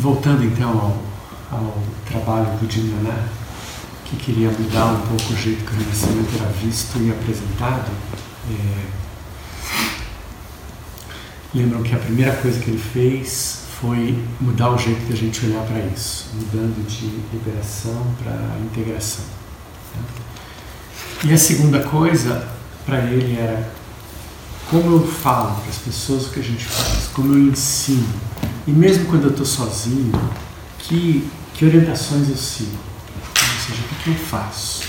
Voltando então ao, ao trabalho do Jim Leonard, que queria mudar um pouco o jeito que o Renascimento era visto e apresentado, é, lembram que a primeira coisa que ele fez foi mudar o jeito da gente olhar para isso, mudando de liberação para integração. Né? E a segunda coisa para ele era como eu falo para as pessoas o que a gente faz, como eu ensino, e mesmo quando eu estou sozinho, que, que orientações eu sigo, ou seja, o que eu faço.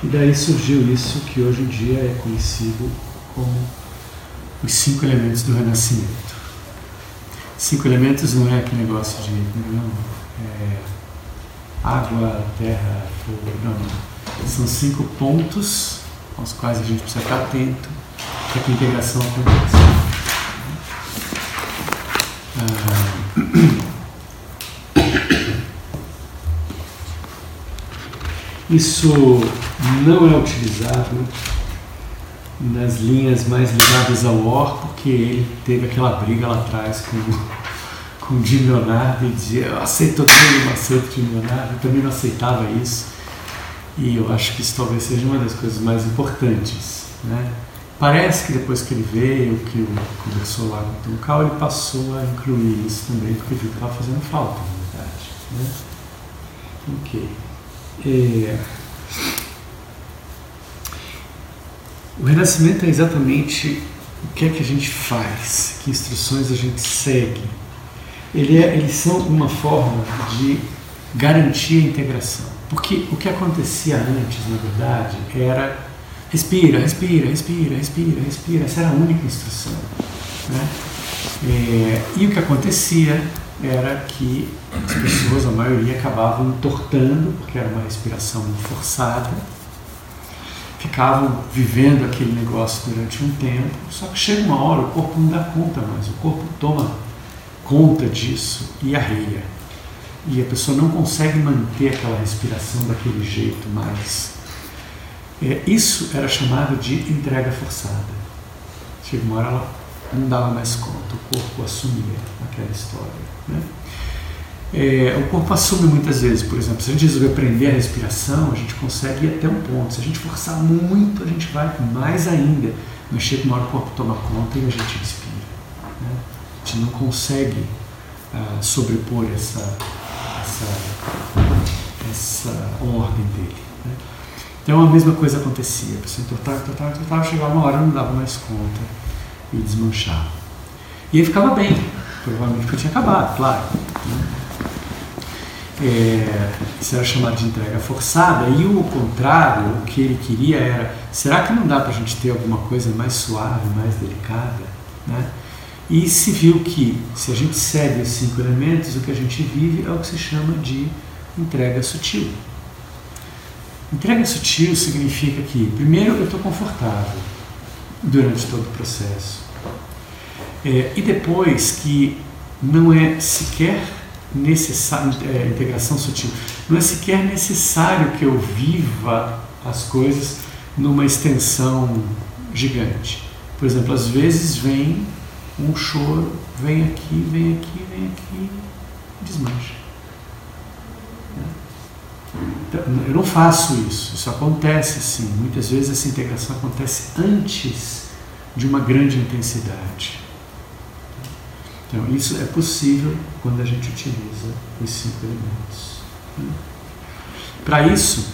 E daí surgiu isso que hoje em dia é conhecido como os cinco elementos do renascimento. Cinco elementos não é aquele negócio de não, é, água, terra, fogo, não. São cinco pontos aos quais a gente precisa estar atento para que a integração aconteça. Ah, isso não é utilizado nas linhas mais ligadas ao OR, porque ele teve aquela briga lá atrás com, com o Jim Leonardo e dizia, eu aceito tudo, não aceito Jim Leonardo, eu também não aceitava isso. E eu acho que isso talvez seja uma das coisas mais importantes. Né? Parece que depois que ele veio, que o conversou lá com o Tom Cal, ele passou a incluir isso também, porque viu que estava fazendo falta, na verdade. Né? Ok. É... O renascimento é exatamente o que é que a gente faz, que instruções a gente segue. Ele é, eles são uma forma de garantir a integração. Porque o que acontecia antes, na verdade, era respira, respira, respira, respira, respira. Essa era a única instrução. Né? É, e o que acontecia era que as pessoas, a maioria, acabavam entortando, porque era uma respiração forçada, ficavam vivendo aquele negócio durante um tempo, só que chega uma hora o corpo não dá conta mais, o corpo toma conta disso e arreia. E a pessoa não consegue manter aquela respiração daquele jeito mais. É, isso era chamado de entrega forçada. Chega uma hora ela não dava mais conta, o corpo assumia aquela história. Né? É, o corpo assume muitas vezes, por exemplo, se a gente resolver aprender a respiração, a gente consegue ir até um ponto. Se a gente forçar muito, a gente vai mais ainda. Mas chega uma hora o corpo toma conta e a gente respira. Né? A gente não consegue uh, sobrepor essa, essa, essa ordem dele. Né? Então a mesma coisa acontecia. A pessoa entortava, entortava, entortava, chegava uma hora não dava mais conta e desmanchava. E ele ficava bem, provavelmente porque tinha acabado, claro. Né? É, isso era chamado de entrega forçada, e o contrário, o que ele queria era: será que não dá para a gente ter alguma coisa mais suave, mais delicada? Né? E se viu que, se a gente segue os cinco elementos, o que a gente vive é o que se chama de entrega sutil. Entrega sutil significa que, primeiro, eu estou confortável durante todo o processo, é, e depois que não é sequer necessário, é, integração sutil, não é sequer necessário que eu viva as coisas numa extensão gigante. Por exemplo, às vezes vem um choro, vem aqui, vem aqui, vem aqui, desmancha. Então, eu não faço isso, isso acontece sim. Muitas vezes essa integração acontece antes de uma grande intensidade. Então, isso é possível quando a gente utiliza os cinco elementos. Para isso,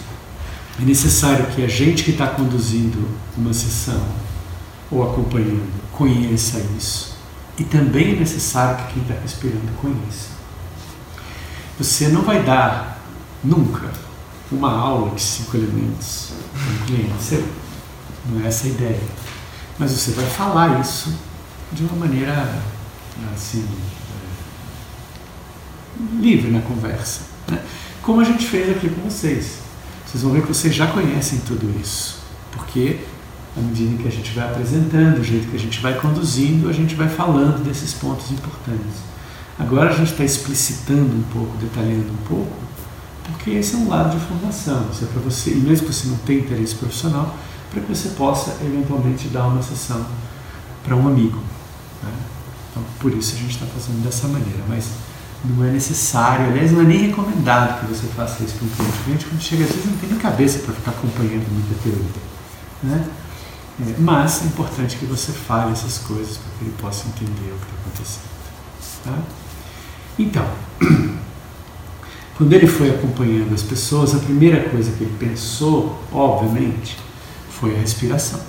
é necessário que a gente que está conduzindo uma sessão ou acompanhando conheça isso. E também é necessário que quem está respirando conheça. Você não vai dar nunca uma aula de cinco elementos para um cliente. Não é essa a ideia. Mas você vai falar isso de uma maneira assim, é, livre na conversa. Né? Como a gente fez aqui com vocês. Vocês vão ver que vocês já conhecem tudo isso. Porque à medida que a gente vai apresentando, o jeito que a gente vai conduzindo, a gente vai falando desses pontos importantes. Agora a gente está explicitando um pouco, detalhando um pouco, porque esse é um lado de formação. Isso é para você, e mesmo que você não tenha interesse profissional, para que você possa eventualmente dar uma sessão para um amigo. Né? Então, por isso a gente está fazendo dessa maneira. Mas não é necessário, aliás, não é nem recomendado que você faça isso para um cliente. O cliente, quando chega, às vezes não tem nem cabeça para ficar acompanhando muita teoria. Né? É, mas é importante que você fale essas coisas para que ele possa entender o que está acontecendo. Tá? Então, quando ele foi acompanhando as pessoas, a primeira coisa que ele pensou, obviamente, foi a respiração.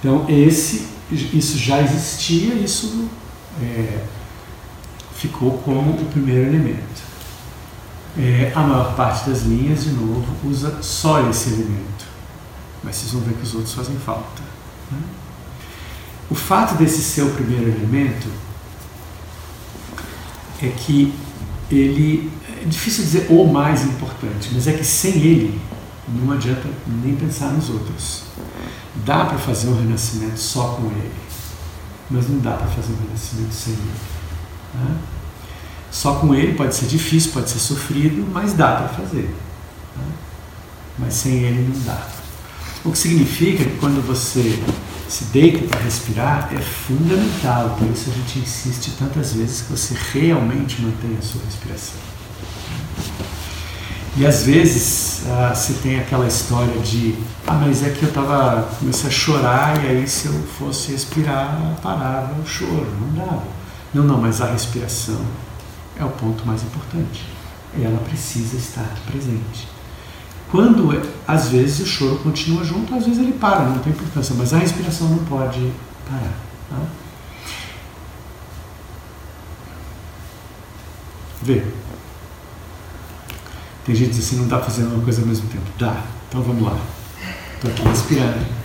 Então, esse, isso já existia, isso é, ficou como o primeiro elemento. É, a maior parte das linhas, de novo, usa só esse elemento, mas vocês vão ver que os outros fazem falta. Né? O fato desse ser o primeiro elemento é que ele, é difícil dizer o mais importante, mas é que sem ele não adianta nem pensar nos outros. Dá para fazer um renascimento só com ele, mas não dá para fazer um renascimento sem ele. Né? Só com ele pode ser difícil, pode ser sofrido, mas dá para fazer. Né? Mas sem ele não dá. O que significa que quando você se deita para respirar é fundamental, por isso a gente insiste tantas vezes que você realmente mantenha a sua respiração. E às vezes ah, você tem aquela história de ah, mas é que eu tava, comecei a chorar e aí se eu fosse respirar, parava o choro, não dava. Não, não, mas a respiração é o ponto mais importante. Ela precisa estar presente. Quando, às vezes, o choro continua junto, às vezes ele para, não tem importância, mas a respiração não pode parar. Tá? Vê. Tem gente assim, não está fazendo uma coisa ao mesmo tempo. Dá. Então vamos lá. Estou aqui respirando.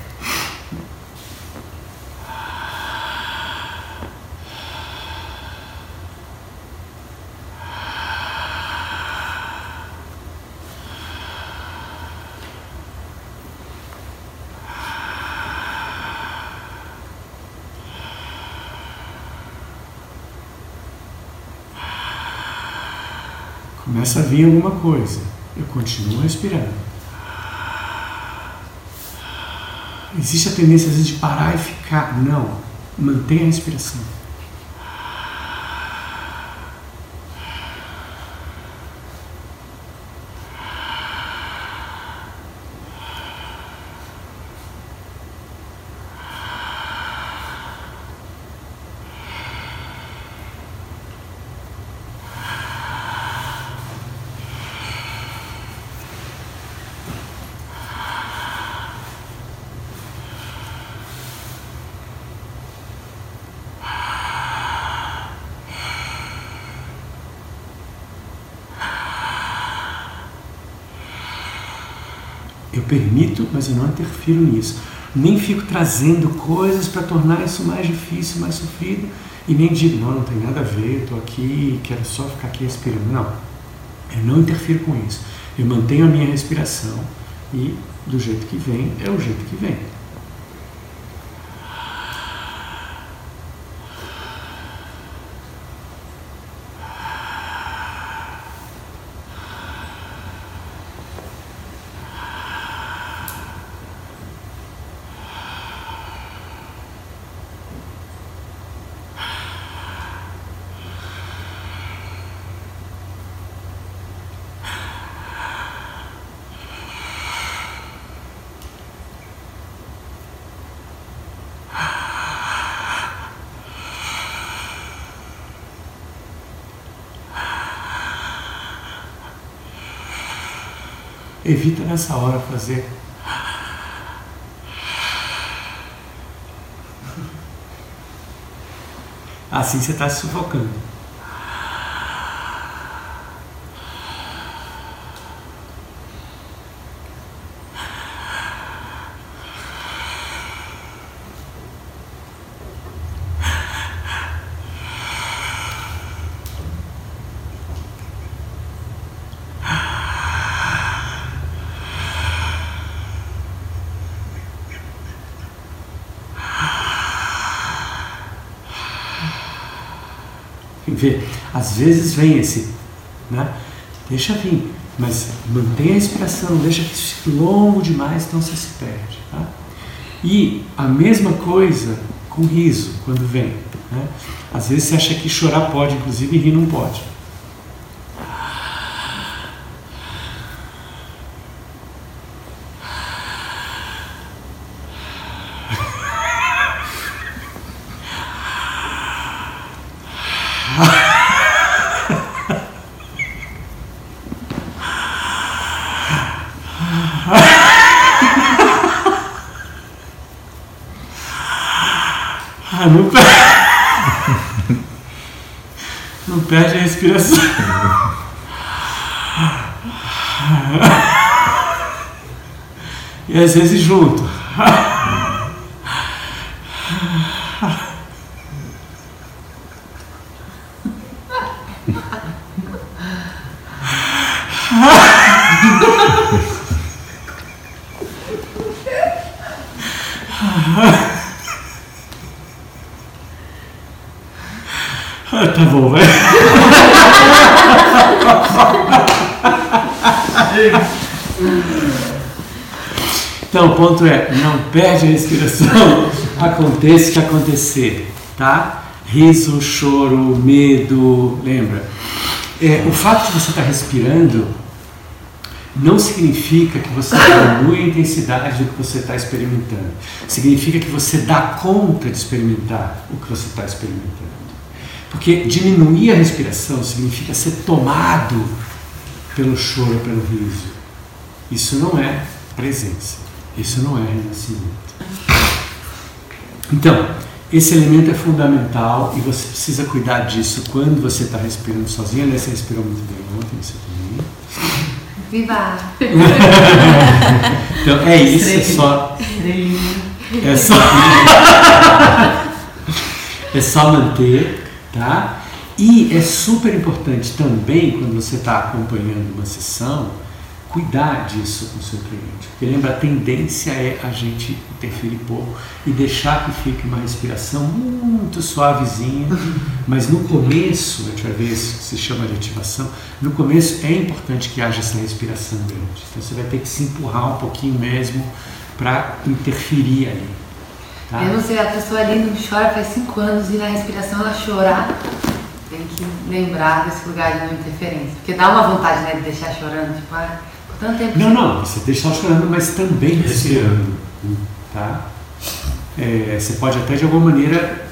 Começa a vir alguma coisa. Eu continuo respirando. Existe a tendência às vezes de parar e ficar. Não. Mantenha a respiração. Permito, mas eu não interfiro nisso. Nem fico trazendo coisas para tornar isso mais difícil, mais sofrido, e nem digo, não, não tem nada a ver, estou aqui, quero só ficar aqui respirando. Não. Eu não interfiro com isso. Eu mantenho a minha respiração e do jeito que vem, é o jeito que vem. Evita nessa hora fazer. Assim você está se sufocando. Vê, às vezes vem esse, né? Deixa vir, mas mantenha a respiração, deixa que isso fique longo demais, então você se perde. Tá? E a mesma coisa com riso, quando vem. Né? Às vezes você acha que chorar pode, inclusive, rir não pode. Ah, não perde. Não perde a respiração. E às vezes junto. Ah, tá bom, vai. Então, o ponto é, não perde a respiração, aconteça o que acontecer, tá? Riso, choro, medo, lembra? É, o fato de você estar respirando não significa que você diminui a intensidade do que você está experimentando. Significa que você dá conta de experimentar o que você está experimentando. Porque diminuir a respiração significa ser tomado pelo choro, pelo riso. Isso não é presença. Isso não é renascimento. Então, esse elemento é fundamental e você precisa cuidar disso quando você está respirando sozinho. Aliás, você respirou muito bem ontem, você também. Viva! então, é isso, é só. É só. é só manter, tá? E é super importante também, quando você está acompanhando uma sessão, cuidar disso com o seu cliente. Porque lembra, a tendência é a gente interferir pouco e deixar que fique uma respiração muito suavezinha, mas no começo, a gente vai ver isso que se chama de ativação, no começo é importante que haja essa respiração grande. Então você vai ter que se empurrar um pouquinho mesmo para interferir ali. Tá? Eu não sei, a pessoa ali não chora faz cinco anos e na respiração ela chorar, tem que lembrar desse lugar de não interferência. Porque dá uma vontade né, de deixar chorando, tipo, ah, tanto tempo. Não, não, você deixa ela chorando, mas também respirando. Tá? É, você pode até de alguma maneira,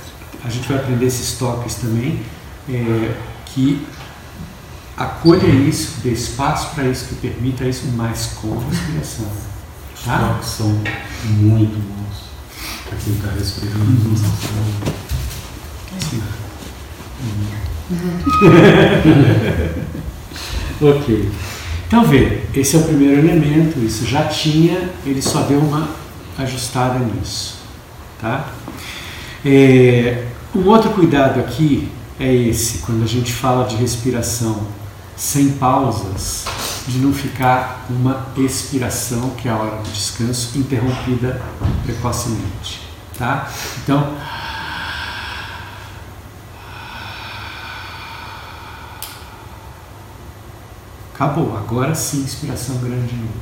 a gente vai aprender esses toques também, é, que acolha isso, dê espaço para isso, que permita isso, mas com respiração. Tá? Os toques são muito bons para quem está respirando. Uhum. Sim. Uhum. ok. Então vê, esse é o primeiro elemento, isso já tinha, ele só deu uma ajustada nisso. Tá? É, um outro cuidado aqui é esse, quando a gente fala de respiração sem pausas, de não ficar uma expiração, que é a hora do descanso, interrompida precocemente. Tá? Então, Acabou, agora sim, inspiração grande de novo.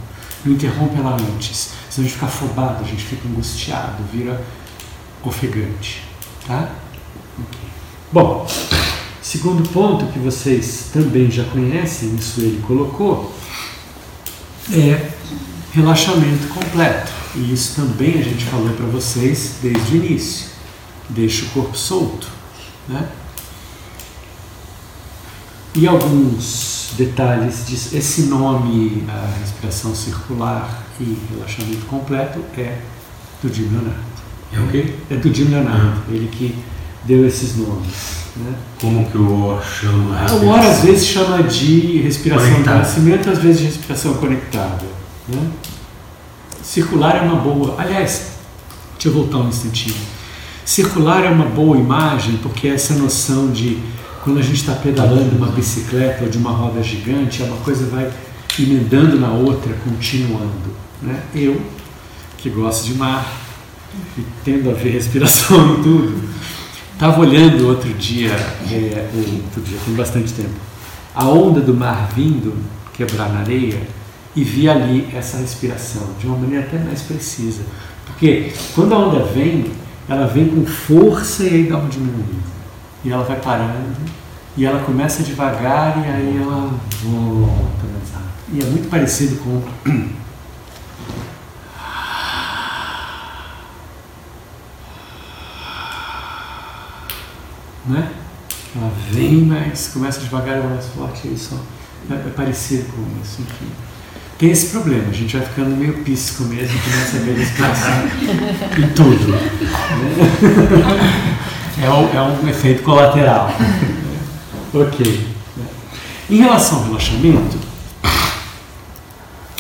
Não interrompe ela antes, senão a gente fica afobado, a gente fica angustiado, vira ofegante. Tá? Okay. Bom, segundo ponto que vocês também já conhecem, isso ele colocou, é relaxamento completo. E isso também a gente falou para vocês desde o início. Deixa o corpo solto. Né? E alguns detalhes disso. Esse nome, a respiração circular e relaxamento completo, é do Jim Leonard. É o quê? É do Jim Leonard, ele que deu esses nomes. Né? Como que o Or chama? A o Or às vezes chama de respiração Conectado. de nascimento, às vezes de respiração conectada. Né? Circular é uma boa. Aliás, deixa eu voltar um instantinho. Circular é uma boa imagem porque essa noção de quando a gente está pedalando uma bicicleta ou de uma roda gigante, uma coisa vai emendando na outra, continuando. Né? Eu, que gosto de mar e tendo a ver respiração e tudo, estava olhando outro dia, é, outro dia, tem bastante tempo, a onda do mar vindo quebrar na areia e vi ali essa respiração de uma maneira até mais precisa. Porque quando a onda vem, ela vem com força e aí dá uma diminuída. E ela vai parando, e ela começa devagar e aí ela volta mais rápido. E é muito parecido com. Né? Ela vem, mas começa devagar e mais forte, aí só. É, é parecido com isso, enfim. Tem esse problema, a gente vai ficando meio pisco mesmo, começa a ver respiração em tudo. Né? É, um, é um efeito colateral. ok. Em relação ao relaxamento,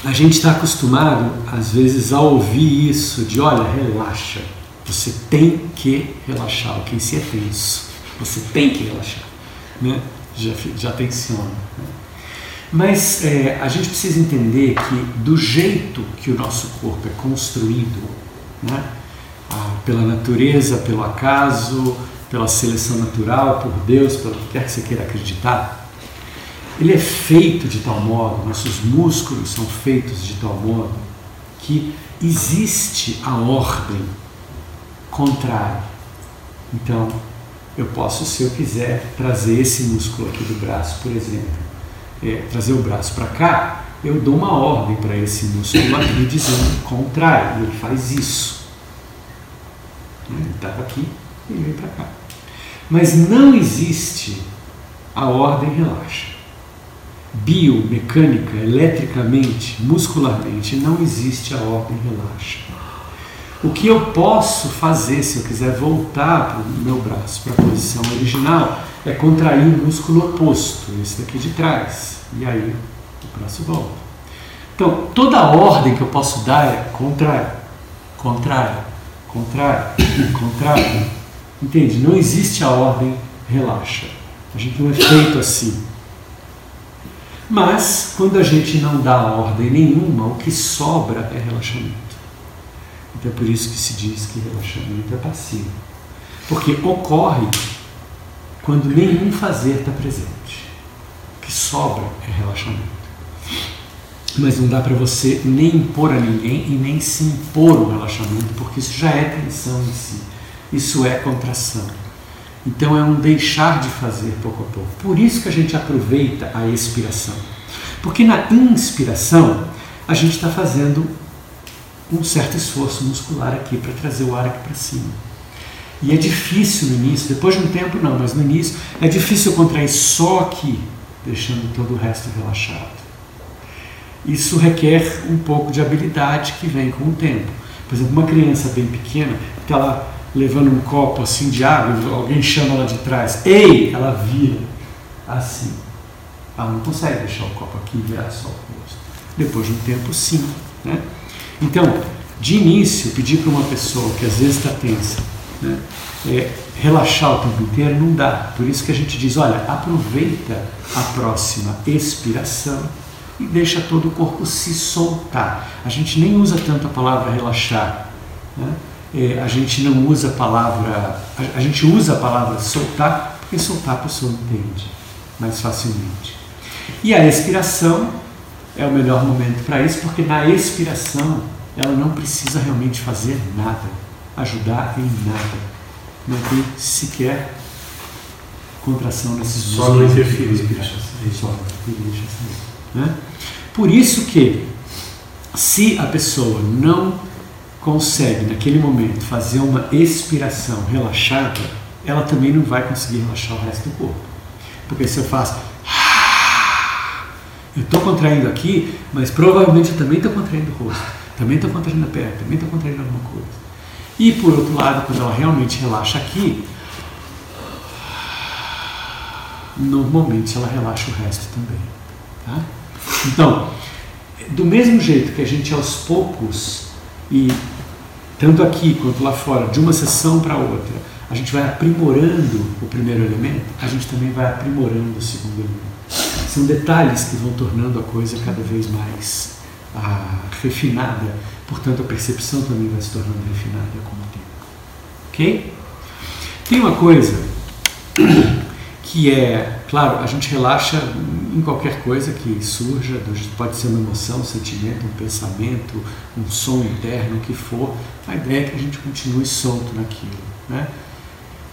a gente está acostumado, às vezes, a ouvir isso de olha, relaxa. Você tem que relaxar, o que em si é tenso. Você tem que relaxar. Né? Já, já tensiona. Né? Mas é, a gente precisa entender que, do jeito que o nosso corpo é construído, né, pela natureza, pelo acaso, pela seleção natural, por Deus, pelo que quer que você queira acreditar, ele é feito de tal modo, nossos músculos são feitos de tal modo, que existe a ordem contrária. Então, eu posso, se eu quiser, trazer esse músculo aqui do braço, por exemplo, é, trazer o braço para cá, eu dou uma ordem para esse músculo aqui dizendo contrário, e ele faz isso. Ele estava aqui e vem para cá. Mas não existe a ordem relaxa. Biomecânica, eletricamente, muscularmente, não existe a ordem relaxa. O que eu posso fazer se eu quiser voltar para o meu braço para a posição original é contrair o músculo oposto, esse daqui de trás. E aí o braço volta. Então, toda a ordem que eu posso dar é contrário, contrário, contrário. Entende? Não existe a ordem relaxa. A gente não é feito assim. Mas, quando a gente não dá ordem nenhuma, o que sobra é relaxamento. Então é por isso que se diz que relaxamento é passivo. Porque ocorre quando nenhum fazer está presente. O que sobra é relaxamento. Mas não dá para você nem impor a ninguém e nem se impor o relaxamento, porque isso já é tensão em si. Isso é contração. Então é um deixar de fazer pouco a pouco. Por isso que a gente aproveita a expiração. Porque na inspiração a gente está fazendo um certo esforço muscular aqui para trazer o ar aqui para cima. E é difícil no início, depois de um tempo não, mas no início é difícil contrair só aqui, deixando todo o resto relaxado. Isso requer um pouco de habilidade que vem com o tempo. Por exemplo, uma criança bem pequena está lá levando um copo assim de água, alguém chama ela de trás, ei, ela vira assim. Ela não consegue deixar o copo aqui e virar só o rosto. Depois de um tempo, sim. Né? Então, de início, pedir para uma pessoa que às vezes está tensa, né, é, relaxar o tempo inteiro não dá. Por isso que a gente diz: olha, aproveita a próxima expiração e deixa todo o corpo se soltar. A gente nem usa tanto a palavra relaxar. Né? É, a gente não usa a palavra. A, a gente usa a palavra soltar porque soltar a pessoa entende mais facilmente. E a expiração é o melhor momento para isso, porque na expiração ela não precisa realmente fazer nada, ajudar em nada. Não tem sequer contração nesses Só não interferir. Só não né? Por isso que, se a pessoa não consegue, naquele momento, fazer uma expiração relaxada, ela também não vai conseguir relaxar o resto do corpo. Porque se eu faço eu estou contraindo aqui, mas provavelmente eu também estou contraindo o rosto, também estou contraindo a perna, também estou contraindo alguma coisa. E por outro lado, quando ela realmente relaxa aqui, normalmente ela relaxa o resto também. Tá? Então, do mesmo jeito que a gente aos poucos, e tanto aqui quanto lá fora, de uma sessão para outra, a gente vai aprimorando o primeiro elemento, a gente também vai aprimorando o segundo elemento. São detalhes que vão tornando a coisa cada vez mais ah, refinada, portanto a percepção também vai se tornando refinada com o tempo. Ok? Tem uma coisa que é, claro, a gente relaxa em qualquer coisa que surja, pode ser uma emoção, um sentimento, um pensamento, um som interno, o que for, a ideia é que a gente continue solto naquilo. Né?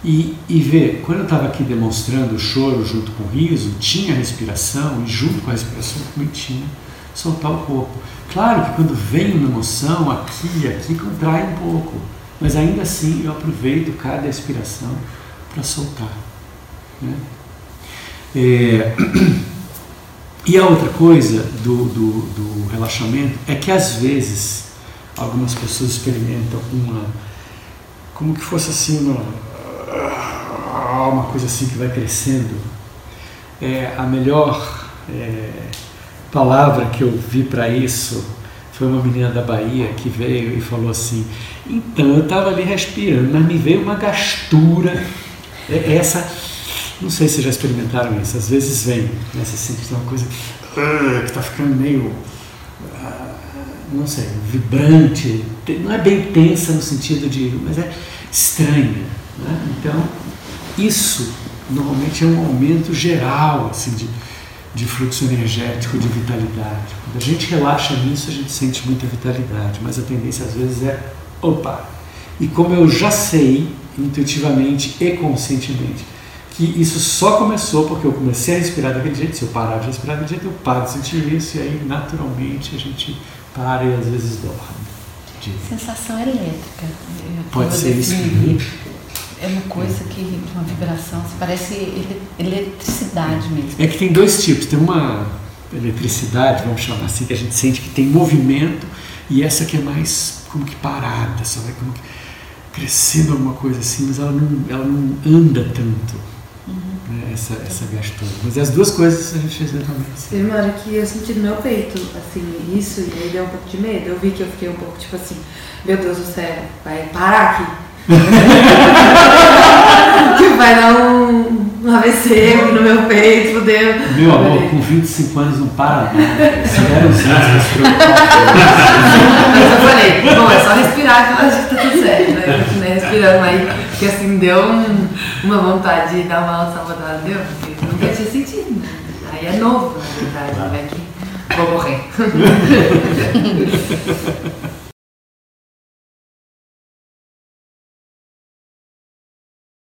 E, e ver, quando eu estava aqui demonstrando o choro junto com o riso, tinha respiração, e junto com a respiração também tinha soltar o corpo. Claro que quando vem uma emoção, aqui e aqui, contrai um pouco, mas ainda assim eu aproveito cada expiração para soltar. Né? É, e a outra coisa do, do, do relaxamento é que às vezes algumas pessoas experimentam uma como que fosse assim uma, uma coisa assim que vai crescendo. É, a melhor é, palavra que eu vi para isso foi uma menina da Bahia que veio e falou assim: então eu estava ali respirando, mas me veio uma gastura. É, essa, não sei se já experimentaram isso, às vezes vem, né, você sente uma coisa uh, que está ficando meio, uh, não sei, vibrante, não é bem tensa no sentido de, mas é estranha. Né? Então, isso normalmente é um aumento geral assim, de, de fluxo energético, de vitalidade. Quando a gente relaxa nisso, a gente sente muita vitalidade, mas a tendência às vezes é, opa! E como eu já sei, intuitivamente e conscientemente, que isso só começou porque eu comecei a respirar daquele jeito, se eu parar de respirar daquele jeito, eu paro de sentir isso, e aí naturalmente a gente para e às vezes dorme. Sensação elétrica. Pode ser isso. É uma coisa que, uma vibração, parece eletricidade mesmo. É que tem dois tipos. Tem uma eletricidade, vamos chamar assim, que a gente sente que tem movimento, e essa que é mais como que parada, só vai como que crescendo alguma coisa assim, mas ela não, ela não anda tanto. Né, essa, essa gastura. Mas as duas coisas a gente fez exatamente. Teve uma hora que eu senti no meu peito, assim, isso, e aí deu um pouco de medo. Eu vi que eu fiquei um pouco tipo assim, meu Deus do céu, vai parar aqui que vai dar um, um AVC no meu peito, fudeu. Meu amor, com 25 anos não para, não. Se der uns anos Mas eu falei, bom, é só respirar que eu acho que tá tudo certo, né? Eu continuei respirando, mas que assim, deu um, uma vontade de dar uma sabotada deu, porque nunca tinha sentido. Né? Aí é novo, na verdade, né? vai que vou morrer.